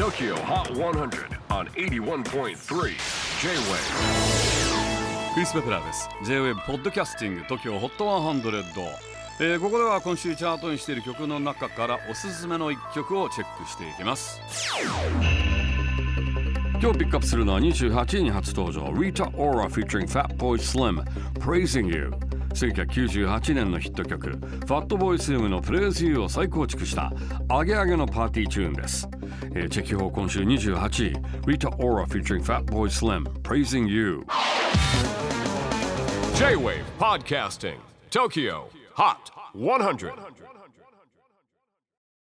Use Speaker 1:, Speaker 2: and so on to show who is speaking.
Speaker 1: TOKYO HOT 100 on 81.3 J-WAVE
Speaker 2: クリス・ベプラーです。J-WAVE ポッドキャスティング TOKYO HOT 100、えーここでは今週チャートにしている曲の中からおすすめの一曲をチェックしていきます。今日ピックアップするのは28位に初登場。Rita Ora featuring Fatboy Slim Praising You 1998年のヒット曲 Fatboy Slim のプレイズユーを再構築したアゲアゲのパーティーチューンです、えーチェキホー今週28位 Rita Ora featuring Fatboy Slim Praising You
Speaker 1: J-WAVE PODCASTING TOKYO HOT 100